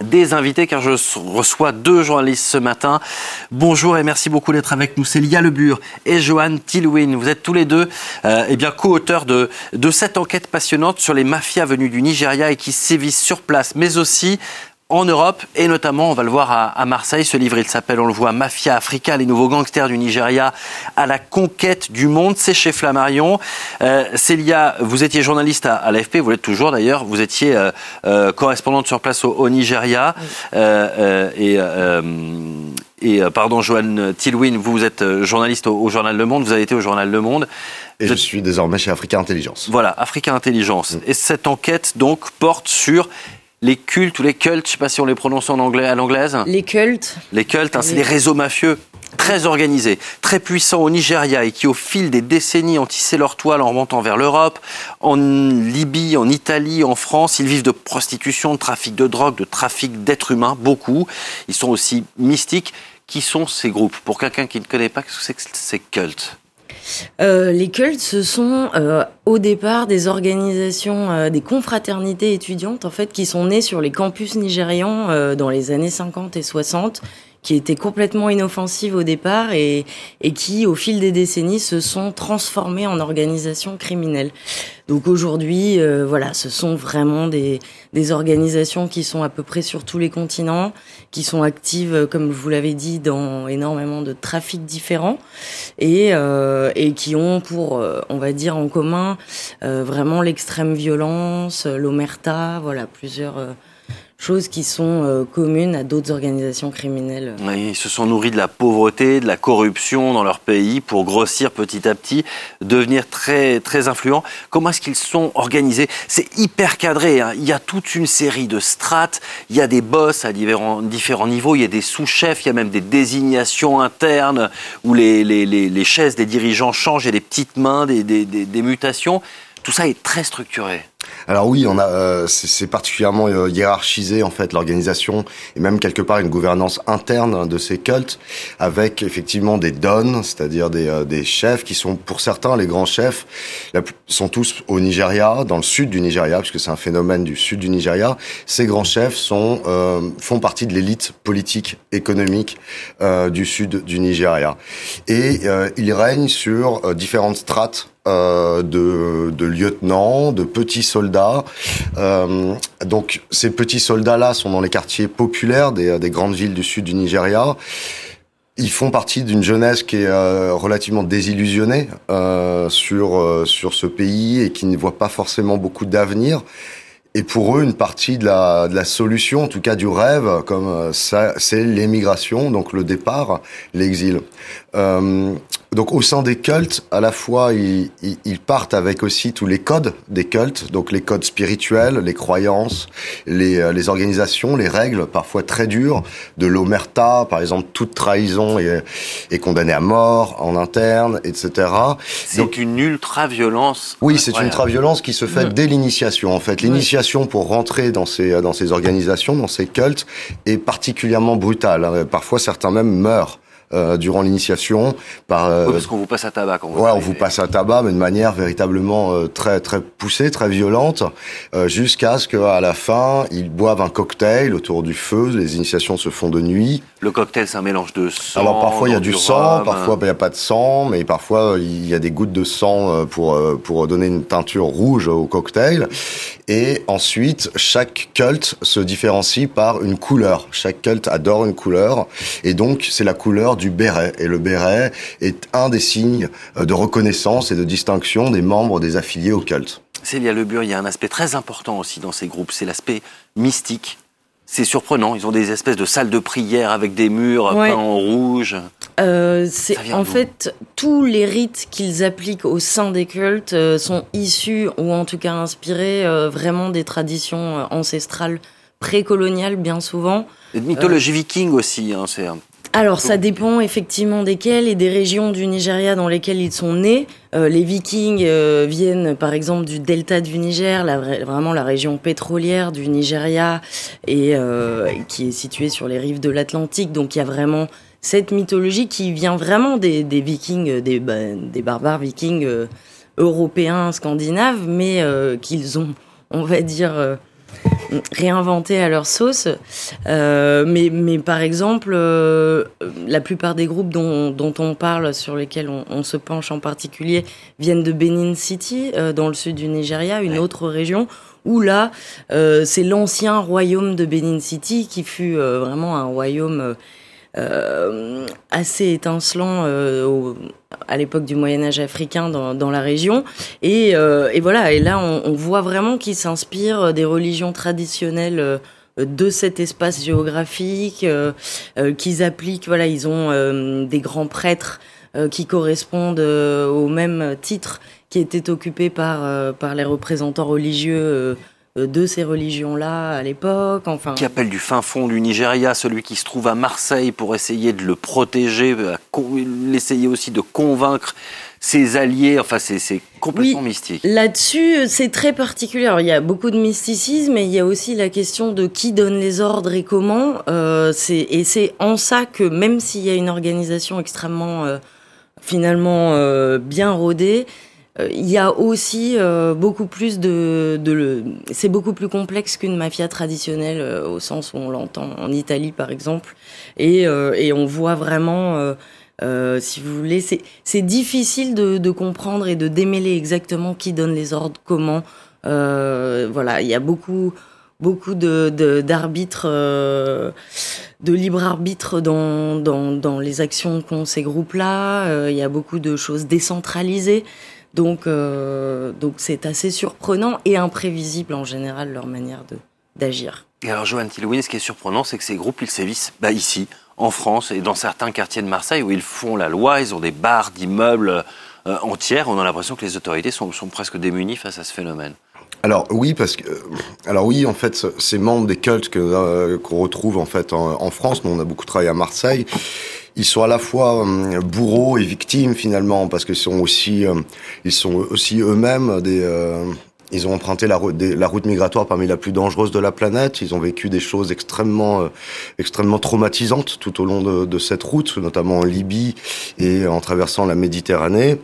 des invités car je reçois deux journalistes ce matin. Bonjour et merci beaucoup d'être avec nous. C'est Lia Lebur et Johan Tilwin. Vous êtes tous les deux euh, eh bien co-auteurs de, de cette enquête passionnante sur les mafias venues du Nigeria et qui sévissent sur place, mais aussi en Europe et notamment, on va le voir à, Marseille. Ce livre, il s'appelle, on le voit, Mafia Africa, les nouveaux gangsters du Nigeria à la conquête du monde. C'est chez Flammarion. Euh, Célia, vous étiez journaliste à, l'AFP, vous l'êtes toujours d'ailleurs. Vous étiez euh, euh, correspondante sur place au, Nigeria. et, et pardon, Joanne Tilwin, vous, êtes journaliste au, journal Le Monde. Vous avez été au journal Le Monde. Et je suis désormais chez Africa Intelligence. Voilà, Africa Intelligence. Mm. Et cette enquête, donc, porte sur les cultes ou les cultes, je ne sais pas si on les prononce en anglais, à l'anglaise. Les cultes. Les cultes, hein, c'est des réseaux mafieux très organisés, très puissants au Nigeria et qui au fil des décennies ont tissé leur toile en remontant vers l'Europe, en Libye, en Italie, en France. Ils vivent de prostitution, de trafic de drogue, de trafic d'êtres humains, beaucoup. Ils sont aussi mystiques. Qui sont ces groupes? Pour quelqu'un qui ne connaît pas, qu'est-ce que c'est que ces cultes? Euh, les cultes, ce sont euh, au départ des organisations, euh, des confraternités étudiantes en fait, qui sont nées sur les campus nigérians dans les années 50 et 60 qui étaient complètement inoffensives au départ et, et qui, au fil des décennies, se sont transformées en organisations criminelles. Donc aujourd'hui, euh, voilà, ce sont vraiment des, des organisations qui sont à peu près sur tous les continents, qui sont actives, euh, comme vous l'avez dit, dans énormément de trafics différents et, euh, et qui ont pour, euh, on va dire, en commun vraiment l'extrême violence, l'omerta, voilà, plusieurs choses qui sont euh, communes à d'autres organisations criminelles. Ils se sont nourris de la pauvreté, de la corruption dans leur pays pour grossir petit à petit, devenir très, très influents. Comment est-ce qu'ils sont organisés? C'est hyper cadré. Hein. Il y a toute une série de strates, il y a des boss à différents, niveaux, il y a des sous-chefs, il y a même des désignations internes où les, chaises des dirigeants changent, il y a des petites mains, des mutations. Tout ça est très structuré. Alors oui, on a, euh, c'est particulièrement euh, hiérarchisé en fait l'organisation et même quelque part une gouvernance interne de ces cultes avec effectivement des dons, c'est-à-dire des, euh, des chefs qui sont pour certains les grands chefs sont tous au Nigeria, dans le sud du Nigeria, puisque c'est un phénomène du sud du Nigeria. Ces grands chefs sont font partie de l'élite politique économique du sud du Nigeria et ils règnent sur différentes strates euh, de, de, lieutenants, de petits soldats. Euh, donc ces petits soldats-là sont dans les quartiers populaires des, des, grandes villes du sud du Nigeria. Ils font partie d'une jeunesse qui est euh, relativement désillusionnée euh, sur euh, sur ce pays et qui ne voit pas forcément beaucoup d'avenir. Et pour eux, une partie de la, de la solution, en tout cas du rêve, comme ça, c'est l'émigration, donc le départ, l'exil. Euh, donc au sein des cultes, à la fois ils, ils, partent avec aussi tous les codes des cultes, donc les codes spirituels, les croyances, les, euh, les organisations, les règles parfois très dures de l'omerta, par exemple toute trahison est, est condamnée à mort en interne, etc. C'est une ultra-violence. Oui, c'est une ultra-violence qui se fait mm. dès l'initiation. En fait, l'initiation pour rentrer dans ces dans ces organisations, dans ces cultes, est particulièrement brutale. Hein. Parfois, certains même meurent. Euh, durant l'initiation. Par, euh, parce qu'on vous passe à tabac. Quand vous ouais, on vous passe à tabac, mais de manière véritablement euh, très très poussée, très violente, jusqu'à ce qu'à la fin, ils boivent un cocktail autour du feu. Les initiations se font de nuit. Le cocktail, c'est un mélange de sang. Alors parfois il y a du, sang, parfois ben, il n'y a pas de sang, mais parfois il y a des gouttes de sang pour pour donner une teinture rouge au cocktail. Et ensuite, chaque culte se différencie par une couleur. Chaque culte adore une couleur, et donc c'est la couleur du béret. Et le béret est un des signes euh, de reconnaissance et de distinction des membres des affiliés au culte. Célia Lebur, il y a un aspect très important aussi dans ces groupes, c'est l'aspect mystique. C'est surprenant, ils ont des espèces de salles de prière avec des murs peints en rouge. Euh, en fait tous les rites qu'ils appliquent au sein des cultes euh, sont issus ou en tout cas inspirés vraiment des traditions ancestrales précoloniales bien souvent. Et de mythologie viking aussi, hein, c'est alors, ça dépend effectivement desquels et des régions du Nigeria dans lesquelles ils sont nés. Euh, les Vikings euh, viennent, par exemple, du delta du Niger, la, vraiment la région pétrolière du Nigeria, et euh, qui est située sur les rives de l'Atlantique. Donc, il y a vraiment cette mythologie qui vient vraiment des, Vikings, des, bah, des, barbares Vikings européens, scandinaves, mais qu'ils ont, on va dire réinventer à leur sauce. Euh, mais, mais par exemple, euh, la plupart des groupes dont, dont, on parle, sur lesquels on, on, se penche en particulier, viennent de Benin City, euh, dans le sud du Nigeria, une autre région où là, c'est l'ancien royaume de Benin City qui fut vraiment un royaume euh, assez étincelant euh, au, à l'époque du Moyen Âge africain dans, dans la région. Et, euh, et, voilà, et là on, on voit vraiment qu'ils s'inspirent des religions traditionnelles euh, de cet espace géographique, euh, qu'ils appliquent. Voilà, ils ont des grands prêtres qui correspondent au même titre qui étaient occupés par par les représentants religieux de ces religions-là à l'époque. Enfin, qui appelle du fin fond du Nigeria celui qui se trouve à Marseille pour essayer de le protéger, euh, l'essayer aussi de convaincre ses alliés. Enfin, c'est complètement mystique. Là-dessus, c'est très particulier. il y a beaucoup de mysticisme, mais il y a aussi la question de qui donne les ordres et comment. Euh, et c'est en ça que même s'il y a une organisation extrêmement euh, finalement euh, bien rodée, euh, il y a aussi euh, beaucoup plus de, de c'est beaucoup plus complexe qu'une mafia traditionnelle euh, au sens où on l'entend en Italie par exemple et, et on voit vraiment euh, si vous voulez, c'est difficile de, de, comprendre et de démêler exactement qui donne les ordres, comment. Euh, voilà, il y a beaucoup, beaucoup de d'arbitres, de, de, libre arbitre dans, dans, dans les actions qu'ont ces groupes-là. il y a beaucoup de choses décentralisées. Donc, euh, donc c'est assez surprenant et imprévisible en général leur manière de d'agir. Et alors, Johan Tillouin, ce qui est surprenant, c'est que ces groupes, ils sévissent bah, ici, en France, et dans certains quartiers de Marseille où ils font la loi, ils ont des barres d'immeubles euh, entières. On a l'impression que les autorités sont, sont presque démunies face à ce phénomène. Alors oui, parce que alors oui, en fait, ces membres des cultes que euh, qu'on retrouve en fait en, en, France, nous on a beaucoup travaillé à Marseille ils sont à la fois euh, bourreaux et victimes finalement parce qu'ils sont aussi euh, ils sont aussi eux-mêmes des euh, ils ont emprunté la route, la route migratoire parmi la plus dangereuse de la planète. Ils ont vécu des choses extrêmement, extrêmement traumatisantes tout au long de, de, cette route, notamment en Libye et en traversant la Méditerranée.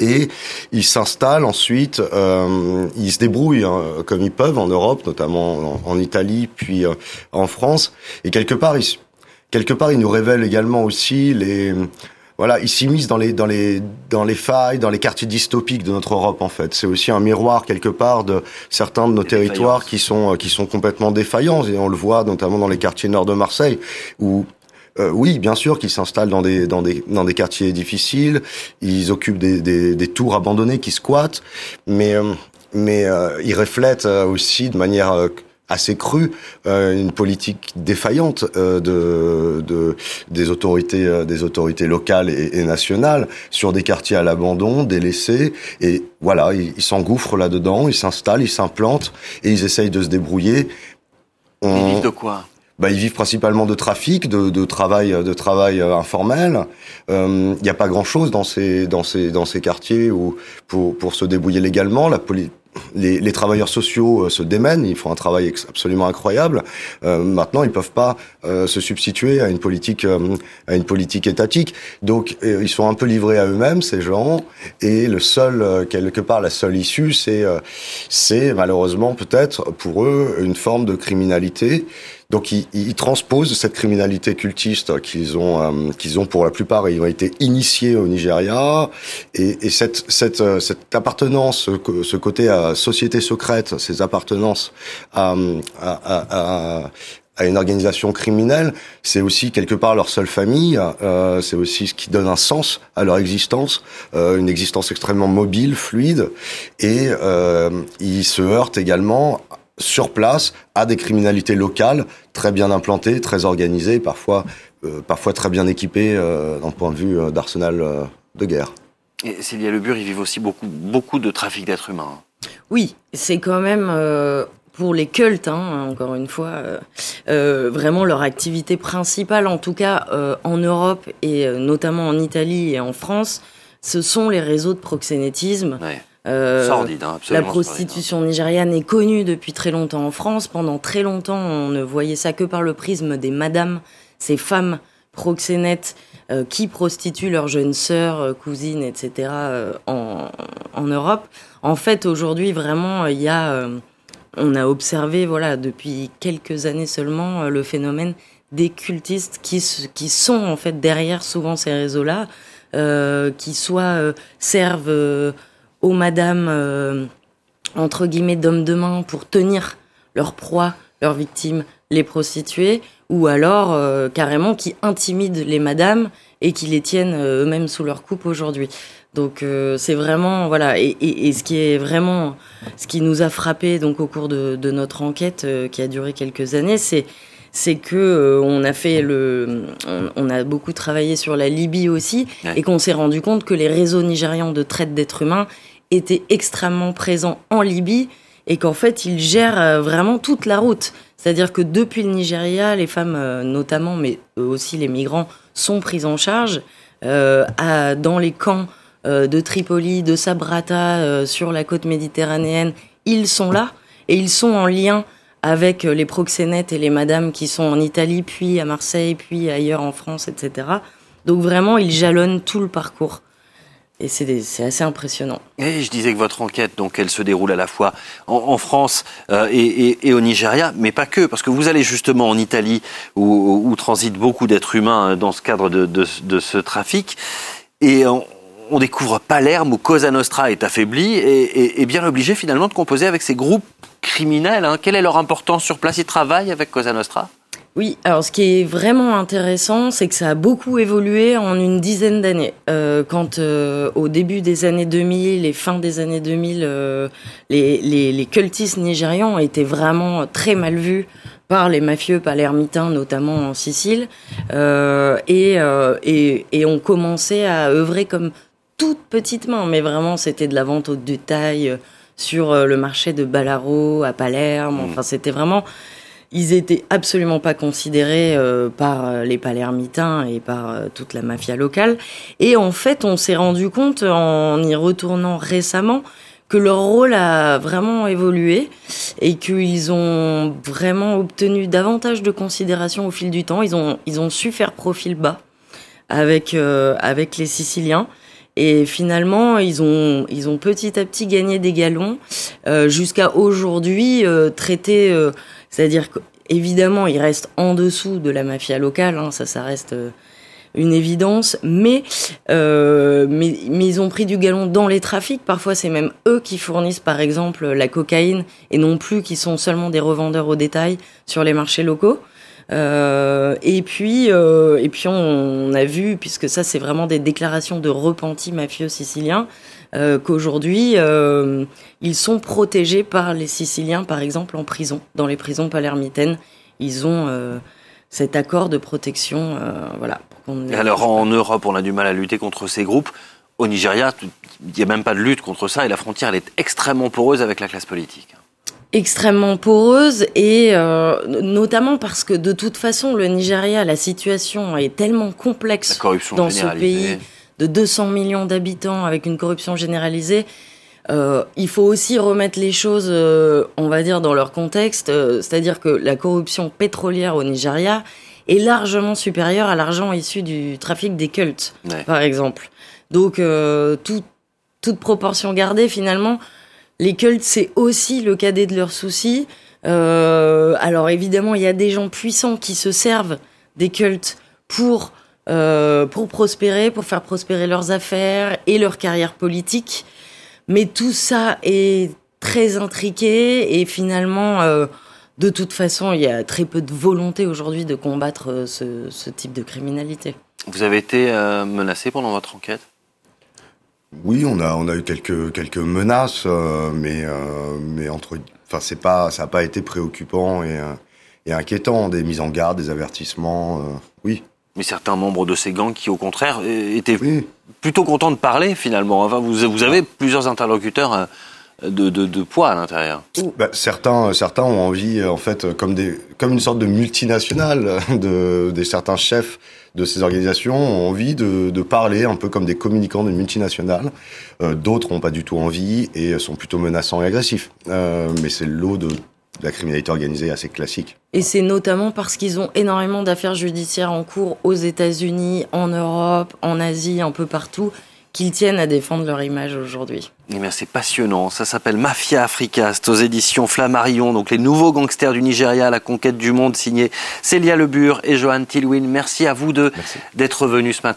Et ils s'installent ensuite, euh, ils se débrouillent hein, comme ils peuvent en Europe, notamment en, en Italie, puis en France. Et quelque part, ils, quelque part, il nous révèle également aussi les voilà, il s'immisce dans les dans les dans les failles, dans les quartiers dystopiques de notre Europe en fait. C'est aussi un miroir quelque part de certains de nos territoires qui sont qui sont complètement défaillants. Et on le voit notamment dans les quartiers nord de Marseille où euh, oui, bien sûr qu'ils s'installent dans des dans des dans des quartiers difficiles, ils occupent des des, des tours abandonnées qui squattent, mais euh, mais euh, ils reflètent aussi de manière assez cru euh, une politique défaillante euh, de, de, des autorités euh, des autorités locales et, et, nationales sur des quartiers à l'abandon délaissés et voilà ils il s'engouffrent là dedans ils s'installent ils s'implantent et ils essayent de se débrouiller On... ils vivent de quoi? Bah, ils vivent principalement de trafic, de, de travail, de travail informel. Il euh, n'y a pas grand-chose dans ces dans ces dans ces quartiers où pour pour se débrouiller légalement. La politique les, les, travailleurs sociaux euh, se démènent, ils font un travail absolument incroyable. Euh, maintenant, ils peuvent pas euh, se substituer à une politique euh, à une politique étatique. Donc, euh, ils sont un peu livrés à eux-mêmes ces gens. Et le seul quelque part la seule issue, c'est c'est malheureusement peut-être pour eux une forme de criminalité donc ils, ils, transposent cette criminalité cultiste qu'ils ont, euh, qu'ils ont pour la plupart, ils ont été initiés au Nigeria, et, et cette, cette, euh, cette appartenance, ce côté à société secrète, ces appartenances à, à, à, à une organisation criminelle, c'est aussi quelque part leur seule famille, euh, c'est aussi ce qui donne un sens à leur existence, euh, une existence extrêmement mobile, fluide, et euh, ils se heurtent également sur place à des criminalités locales très bien implantées, très organisées, parfois, euh, parfois très bien équipées euh, d'un point de vue euh, d'arsenal euh, de guerre. Et Célia Lebur, ils vivent aussi beaucoup, beaucoup de trafic d'êtres humains. Oui, c'est quand même euh, pour les cultes, hein, encore une fois, euh, vraiment leur activité principale, en tout cas en Europe et notamment en Italie et en France, ce sont les réseaux de proxénétisme. Ouais euh, sordide, hein, la prostitution sordide, hein. nigériane est connue depuis très longtemps en France. Pendant très longtemps, on ne voyait ça que par le prisme des madames, ces femmes proxénètes euh, qui prostituent leurs jeunes sœurs, euh, cousines, etc. Euh, en, en, Europe. En fait, aujourd'hui, vraiment, il y a on a observé, voilà, depuis quelques années seulement, le phénomène des cultistes qui, qui sont en fait derrière souvent ces réseaux-là, qui soit servent aux madames entre guillemets d'hommes de main pour tenir leur proie, leurs victimes, les prostituées, ou alors euh, carrément qui intimident les madames et qui les tiennent euh, eux-mêmes sous leur coupe aujourd'hui. Donc euh, c'est vraiment voilà et, et, et, ce qui est vraiment ce qui nous a frappé donc au cours de, de notre enquête qui a duré quelques années, c'est c'est que on a fait le on, a beaucoup travaillé sur la Libye aussi et qu'on s'est rendu compte que les réseaux nigérians de traite d'êtres humains était extrêmement présent en Libye et qu'en fait, il gère euh, vraiment toute la route. C'est-à-dire que depuis le Nigeria, les femmes euh, notamment, mais aussi les migrants, sont prises en charge euh, à, dans les camps euh, de Tripoli, de Sabrata, euh, sur la côte méditerranéenne. Ils sont là et ils sont en lien avec les proxénètes et les madames qui sont en Italie, puis à Marseille, puis ailleurs en France, etc. Donc vraiment, ils jalonnent tout le parcours. Et c'est assez impressionnant. Et je disais que votre enquête, donc, elle se déroule à la fois en, France euh, et, au Nigeria, mais pas que, parce que vous allez justement en Italie, où, où transitent beaucoup d'êtres humains euh, dans ce cadre de, ce trafic, et on, on, découvre Palerme où Cosa Nostra est affaibli et, et, bien obligé finalement de composer avec ces groupes criminels. Hein. Quelle est leur importance sur place? Ils travaillent avec Cosa Nostra? Oui, alors ce qui est vraiment intéressant, c'est que ça a beaucoup évolué en une dizaine d'années. Euh, quand euh, au début des années 2000 et fin des années 2000, euh, les, les, les cultistes nigérians étaient vraiment très mal vus par les mafieux palermitains, notamment en Sicile, euh, et, euh, et, et on commençait à œuvrer comme toute petite main, mais vraiment c'était de la vente au détail sur le marché de Ballaro à Palerme. Enfin, c'était vraiment ils étaient absolument pas considérés euh, par euh, les palermitains et par euh, toute la mafia locale. Et en fait, on s'est rendu compte en y retournant récemment que leur rôle a vraiment évolué et qu'ils ont vraiment obtenu davantage de considération au fil du temps. Ils ont, ils ont su faire profil bas avec, avec les Siciliens. Et finalement, ils ont, ils ont petit à petit gagné des galons jusqu'à aujourd'hui euh, traiter c'est-à-dire qu'évidemment, ils restent en dessous de la mafia locale, hein, ça, ça reste euh, une évidence, mais, euh, mais, ils ont pris du galon dans les trafics. Parfois, c'est même eux qui fournissent, par exemple, la cocaïne, et non plus qui sont seulement des revendeurs au détail sur les marchés locaux. Euh, et puis, on, a vu, puisque ça c'est vraiment des déclarations de repentis mafieux siciliens, euh, qu'aujourd'hui euh, ils sont protégés par les Siciliens, par exemple en prison, dans les prisons palermitaines, ils ont euh, cet accord de protection, voilà. alors en Europe, on a du mal à lutter contre ces groupes. Au Nigeria, il n'y a même pas de lutte contre ça et la frontière elle est extrêmement poreuse avec la classe politique extrêmement poreuse et euh, notamment parce que de toute façon le Nigeria la situation est tellement complexe dans ce pays de 200 millions d'habitants avec une corruption généralisée euh, il faut aussi remettre les choses euh, on va dire dans leur contexte euh, c'est-à-dire que la corruption pétrolière au Nigeria est largement supérieure à l'argent issu du trafic des cultes ouais. par exemple donc tout, toute proportion gardée finalement les cultes, c'est aussi le cadet de leurs soucis. Alors évidemment, il y a des gens puissants qui se servent des cultes pour euh, pour prospérer, pour faire prospérer leurs affaires et leur carrière politique. Mais tout ça est très intriqué et finalement, euh, de toute façon, il y a très peu de volonté aujourd'hui de combattre euh, ce, ce, type de criminalité. Vous avez été euh, menacé pendant votre enquête? Oui, on a on a eu quelques quelques menaces, euh, mais euh, mais entre, enfin c'est pas ça n'a pas été préoccupant et, et inquiétant, des mises en garde, des avertissements, euh, oui. Mais certains membres de ces gangs qui, au contraire, étaient oui. plutôt contents de parler finalement. Enfin, vous vous avez plusieurs interlocuteurs de, de, de poids à l'intérieur. Bah, certains, certains ont envie, en fait, comme, des, comme une sorte de multinationale, de, des certains chefs de ces organisations ont envie de, de parler un peu comme des communicants d'une multinationale. Euh, D'autres n'ont pas du tout envie et sont plutôt menaçants et agressifs. Euh, mais c'est l'eau de, de la criminalité organisée assez classique. Et c'est notamment parce qu'ils ont énormément d'affaires judiciaires en cours aux États-Unis, en Europe, en Asie, un peu partout qu'ils tiennent à défendre leur image aujourd'hui. Eh bien, c'est passionnant. Ça s'appelle Mafia Africa. C'est aux éditions Flammarion. Donc, les nouveaux gangsters du Nigeria, la conquête du monde, signé Célia Lebure et Johan Tilwin. Merci à vous deux d'être venus ce matin.